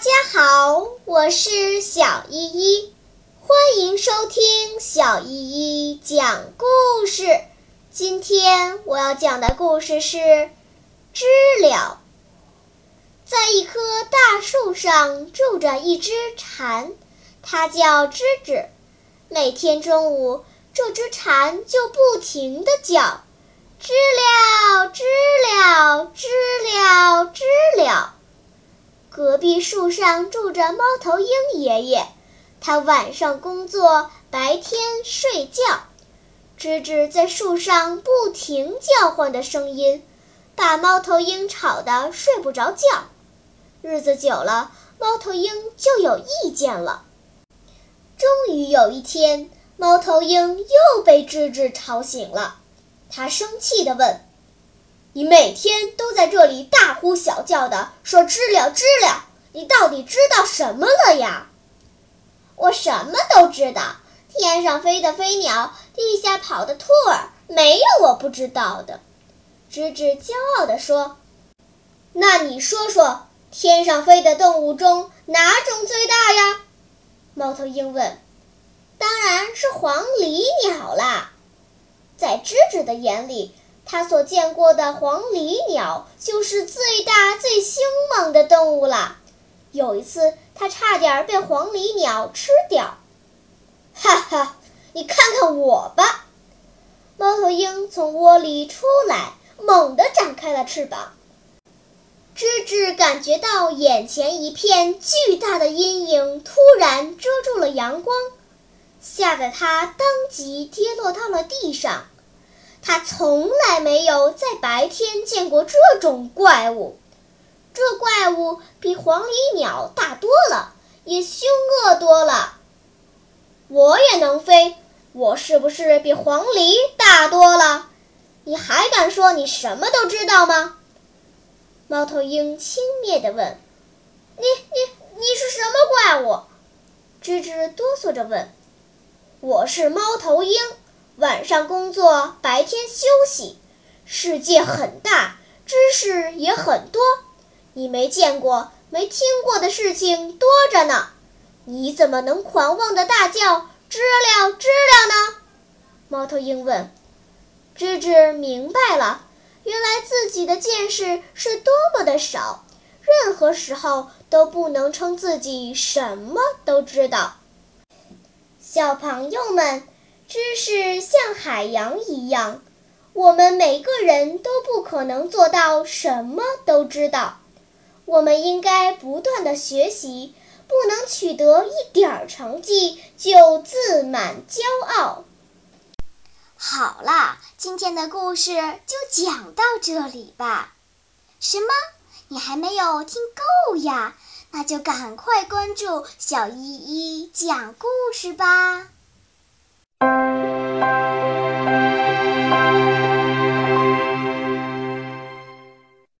大家好我是小依依，欢迎收听小依依讲故事。今天我要讲的故事是《知了》。在一棵大树上住着一只蝉，它叫吱吱。每天中午，这只蝉就不停地叫：“，知了，知了，知了。”隔壁树上住着猫头鹰爷爷，他晚上工作，白天睡觉。吱吱在树上不停叫唤的声音，把猫头鹰吵得睡不着觉。日子久了，猫头鹰就有意见了。终于有一天，猫头鹰又被吱吱吵醒了，他生气地问。你每天都在这里大呼小叫的说“知了知了”，你到底知道什么了呀？我什么都知道，天上飞的飞鸟，地下跑的兔儿，没有我不知道的。吱吱骄傲地说：“那你说说，天上飞的动物中哪种最大呀？”猫头鹰问。“当然是黄鹂鸟啦。”在吱吱的眼里。他所见过的黄鹂鸟就是最大、最凶猛的动物了。有一次，他差点被黄鹂鸟吃掉。哈哈，你看看我吧！猫头鹰从窝里出来，猛地展开了翅膀。吱吱感觉到眼前一片巨大的阴影突然遮住了阳光，吓得它当即跌落到了地上。他从来没有在白天见过这种怪物，这怪物比黄鹂鸟大多了，也凶恶多了。我也能飞，我是不是比黄鹂大多了？你还敢说你什么都知道吗？猫头鹰轻蔑地问：“你、你、你是什么怪物？”吱吱哆嗦着问：“我是猫头鹰。”晚上工作，白天休息。世界很大，知识也很多，你没见过、没听过的事情多着呢。你怎么能狂妄的大叫“知了，知了”呢？猫头鹰问。吱吱明白了，原来自己的见识是多么的少，任何时候都不能称自己什么都知道。小朋友们。知识像海洋一样，我们每个人都不可能做到什么都知道。我们应该不断的学习，不能取得一点儿成绩就自满骄傲。好啦，今天的故事就讲到这里吧。什么？你还没有听够呀？那就赶快关注小依依讲故事吧。Música